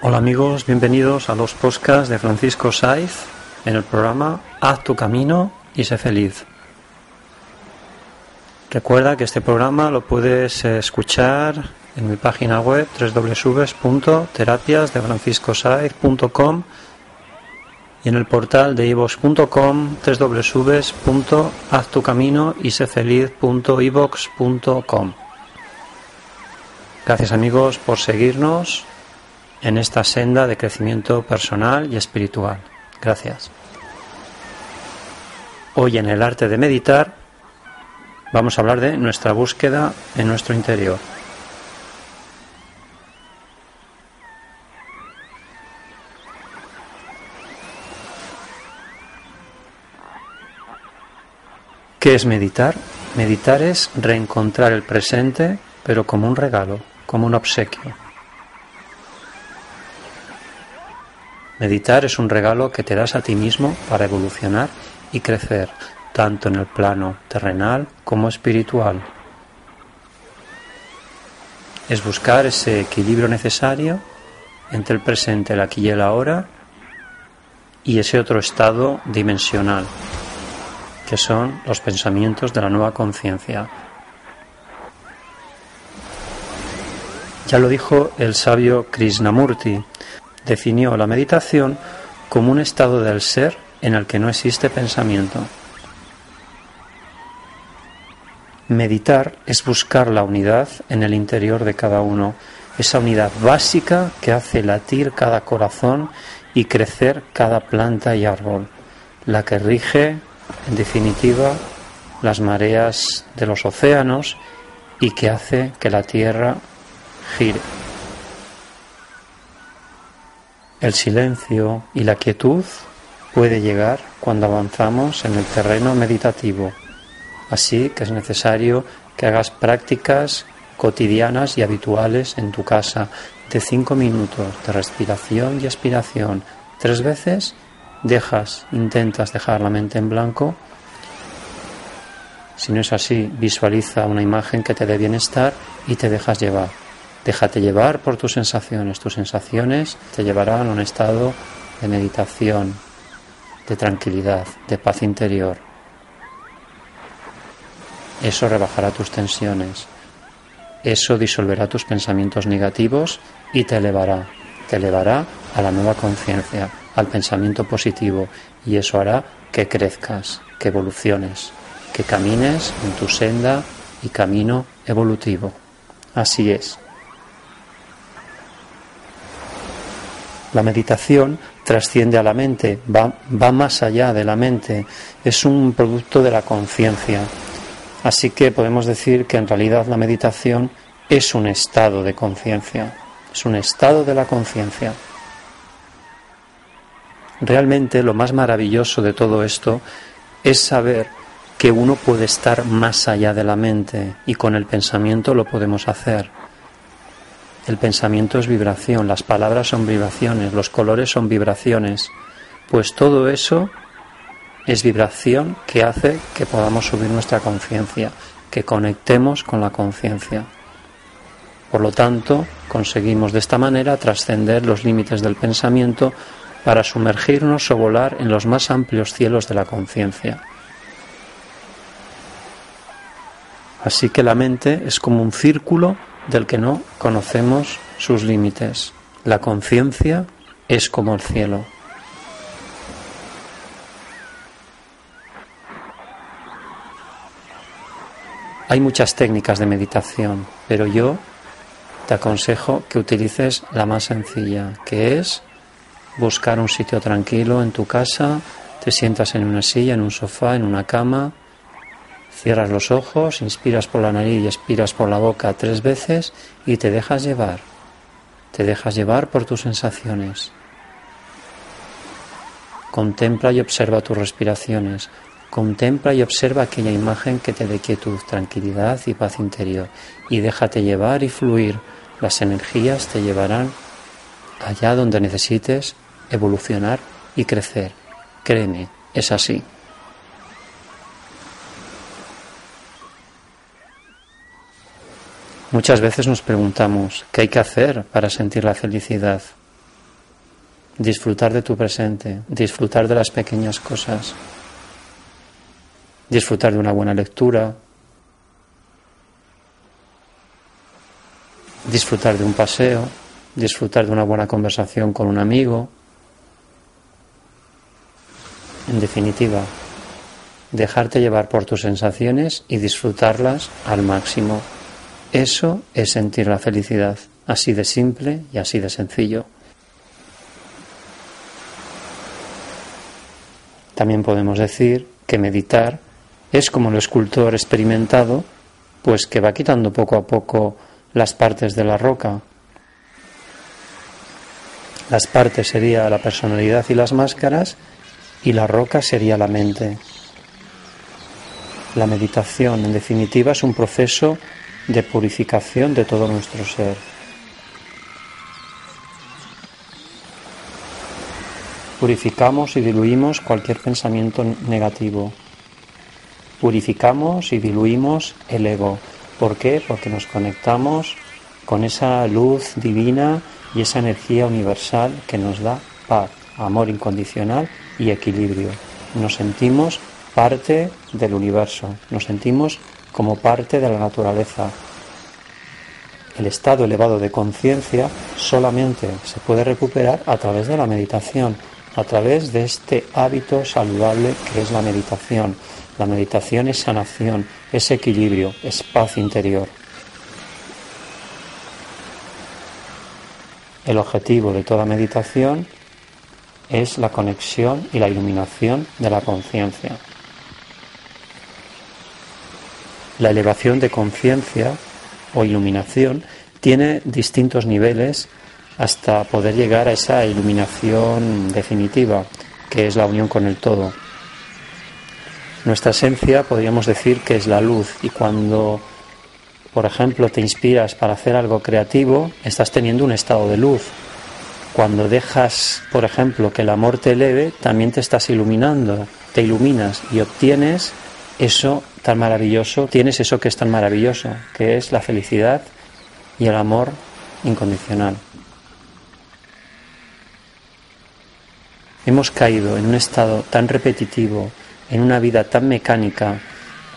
Hola amigos, bienvenidos a los podcasts de Francisco Saiz en el programa Haz tu camino y sé feliz. Recuerda que este programa lo puedes escuchar en mi página web www.terapiasdefranciscosaiz.com y en el portal de ivos.com www.haztucaminoysefeliz.ivox.com. Gracias amigos por seguirnos en esta senda de crecimiento personal y espiritual. Gracias. Hoy en el arte de meditar vamos a hablar de nuestra búsqueda en nuestro interior. ¿Qué es meditar? Meditar es reencontrar el presente, pero como un regalo, como un obsequio. Meditar es un regalo que te das a ti mismo para evolucionar y crecer, tanto en el plano terrenal como espiritual. Es buscar ese equilibrio necesario entre el presente, el aquí y el ahora, y ese otro estado dimensional, que son los pensamientos de la nueva conciencia. Ya lo dijo el sabio Krishnamurti, definió la meditación como un estado del ser en el que no existe pensamiento. Meditar es buscar la unidad en el interior de cada uno, esa unidad básica que hace latir cada corazón y crecer cada planta y árbol, la que rige, en definitiva, las mareas de los océanos y que hace que la tierra gire. El silencio y la quietud puede llegar cuando avanzamos en el terreno meditativo. Así que es necesario que hagas prácticas cotidianas y habituales en tu casa de cinco minutos de respiración y expiración. Tres veces dejas, intentas dejar la mente en blanco. Si no es así, visualiza una imagen que te dé bienestar y te dejas llevar. Déjate llevar por tus sensaciones. Tus sensaciones te llevarán a un estado de meditación, de tranquilidad, de paz interior. Eso rebajará tus tensiones. Eso disolverá tus pensamientos negativos y te elevará. Te elevará a la nueva conciencia, al pensamiento positivo. Y eso hará que crezcas, que evoluciones, que camines en tu senda y camino evolutivo. Así es. La meditación trasciende a la mente, va, más allá de la mente, es un producto de la conciencia. Así que podemos decir que en realidad la meditación es un estado de conciencia, es un estado de la conciencia. Realmente lo más maravilloso de todo esto es saber que uno puede estar más allá de la mente y con el pensamiento lo podemos hacer. El pensamiento es vibración, las palabras son vibraciones, los colores son vibraciones, pues todo eso es vibración que hace que podamos subir nuestra conciencia, que conectemos con la conciencia. Por lo tanto, conseguimos de esta manera trascender los límites del pensamiento para sumergirnos o volar en los más amplios cielos de la conciencia. Así que la mente es como un círculo del que no conocemos sus límites. La conciencia es como el cielo. Hay muchas técnicas de meditación, pero yo te aconsejo que utilices la más sencilla, que es buscar un sitio tranquilo en tu casa, te sientas en una silla, en un sofá, en una cama, Cierras los ojos, inspiras por la nariz y expiras por la boca tres veces y te dejas llevar. Te dejas llevar por tus sensaciones. Contempla y observa tus respiraciones. Contempla y observa aquella imagen que te dé quietud, tranquilidad y paz interior. Y déjate llevar y fluir. Las energías te llevarán allá donde necesites evolucionar y crecer. Créeme, es así. Muchas veces nos preguntamos, ¿qué hay que hacer para sentir la felicidad? Disfrutar de tu presente, disfrutar de las pequeñas cosas, disfrutar de una buena lectura, disfrutar de un paseo, disfrutar de una buena conversación con un amigo. En definitiva, dejarte llevar por tus sensaciones y disfrutarlas al máximo. Eso es sentir la felicidad, así de simple y así de sencillo. También podemos decir que meditar es como el escultor experimentado, pues que va quitando poco a poco las partes de la roca. Las partes sería la personalidad y las máscaras y la roca sería la mente. La meditación, en definitiva, es un proceso de purificación de todo nuestro ser. Purificamos y diluimos cualquier pensamiento negativo. Purificamos y diluimos el ego. ¿Por qué? Porque nos conectamos con esa luz divina y esa energía universal que nos da paz, amor incondicional y equilibrio. Nos sentimos parte del universo, nos sentimos como parte de la naturaleza. El estado elevado de conciencia solamente se puede recuperar a través de la meditación, a través de este hábito saludable que es la meditación. La meditación es sanación, es equilibrio, es paz interior. El objetivo de toda meditación es la conexión y la iluminación de la conciencia. La elevación de conciencia o iluminación tiene distintos niveles hasta poder llegar a esa iluminación definitiva, que es la unión con el todo. Nuestra esencia podríamos decir que es la luz y cuando, por ejemplo, te inspiras para hacer algo creativo, estás teniendo un estado de luz. Cuando dejas, por ejemplo, que el amor te eleve, también te estás iluminando, te iluminas y obtienes eso tan maravilloso, tienes eso que es tan maravilloso, que es la felicidad y el amor incondicional. Hemos caído en un estado tan repetitivo, en una vida tan mecánica,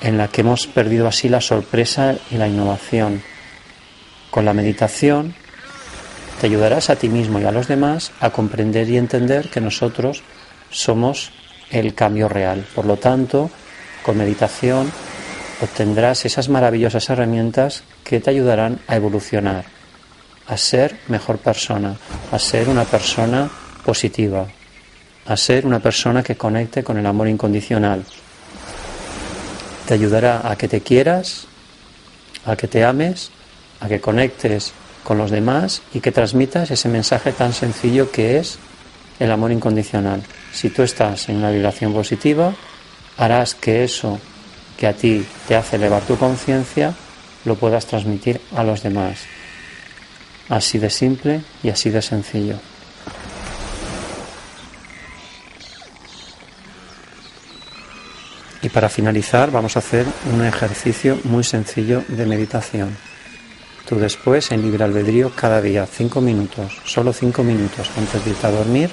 en la que hemos perdido así la sorpresa y la innovación. Con la meditación te ayudarás a ti mismo y a los demás a comprender y entender que nosotros somos el cambio real. Por lo tanto, con meditación obtendrás esas maravillosas herramientas que te ayudarán a evolucionar, a ser mejor persona, a ser una persona positiva, a ser una persona que conecte con el amor incondicional. Te ayudará a que te quieras, a que te ames, a que conectes con los demás y que transmitas ese mensaje tan sencillo que es el amor incondicional. Si tú estás en una vibración positiva, harás que eso que a ti te hace elevar tu conciencia lo puedas transmitir a los demás. Así de simple y así de sencillo. Y para finalizar vamos a hacer un ejercicio muy sencillo de meditación. Tú después en libre albedrío cada día, cinco minutos, solo cinco minutos antes de irte a dormir,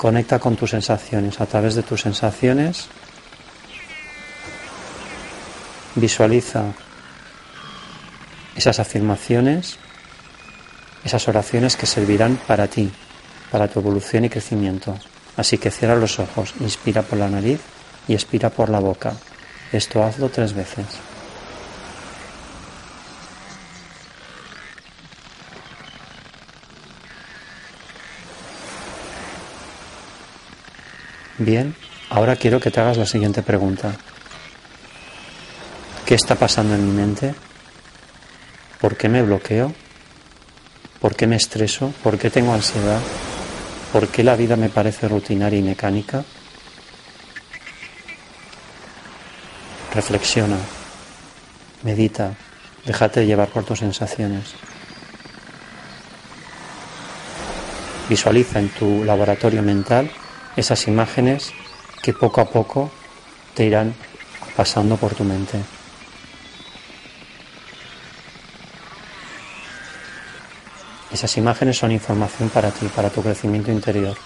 conecta con tus sensaciones. A través de tus sensaciones visualiza esas afirmaciones, esas oraciones que servirán para ti, para tu evolución y crecimiento. Así que cierra los ojos, inspira por la nariz y expira por la boca. Esto hazlo tres veces. Bien, ahora quiero que te hagas la siguiente pregunta. ¿Qué está pasando en mi mente? ¿Por qué me bloqueo? ¿Por qué me estreso? ¿Por qué tengo ansiedad? ¿Por qué la vida me parece rutinaria y mecánica? Reflexiona, medita, déjate llevar por tus sensaciones. Visualiza en tu laboratorio mental esas imágenes que poco a poco te irán pasando por tu mente. Esas imágenes son información para ti, para tu crecimiento interior.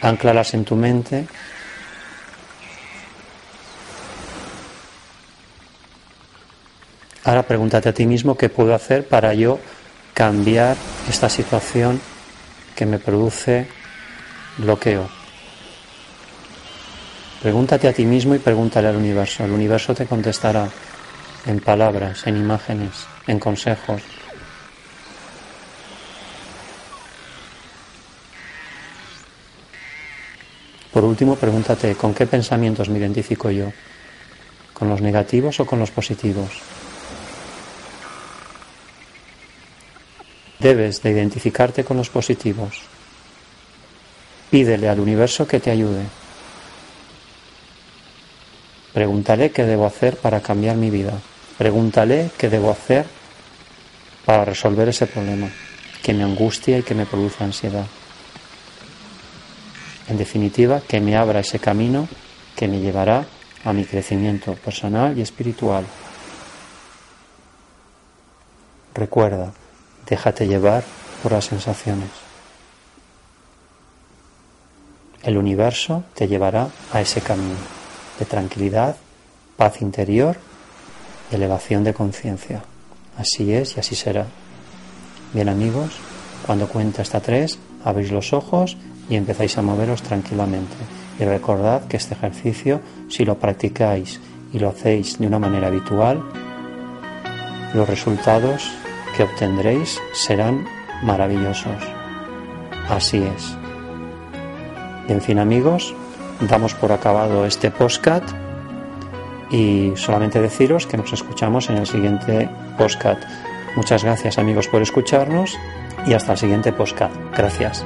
Anclalas en tu mente. Ahora pregúntate a ti mismo qué puedo hacer para yo cambiar esta situación que me produce bloqueo. Pregúntate a ti mismo y pregúntale al universo. El universo te contestará en palabras, en imágenes, en consejos. Por último, pregúntate, ¿con qué pensamientos me identifico yo? ¿Con los negativos o con los positivos? Debes de identificarte con los positivos. Pídele al universo que te ayude. Pregúntale qué debo hacer para cambiar mi vida. Pregúntale qué debo hacer para resolver ese problema que me angustia y que me produce ansiedad. En definitiva, que me abra ese camino que me llevará a mi crecimiento personal y espiritual. Recuerda, déjate llevar por las sensaciones. El universo te llevará a ese camino de tranquilidad, paz interior y elevación de conciencia. Así es y así será. Bien amigos, cuando cuente hasta tres, abrís los ojos y empezáis a moveros tranquilamente. Y recordad que este ejercicio, si lo practicáis y lo hacéis de una manera habitual, los resultados que obtendréis serán maravillosos. Así es. En fin amigos, damos por acabado este postcat y solamente deciros que nos escuchamos en el siguiente postcat. Muchas gracias amigos por escucharnos y hasta el siguiente postcat. Gracias.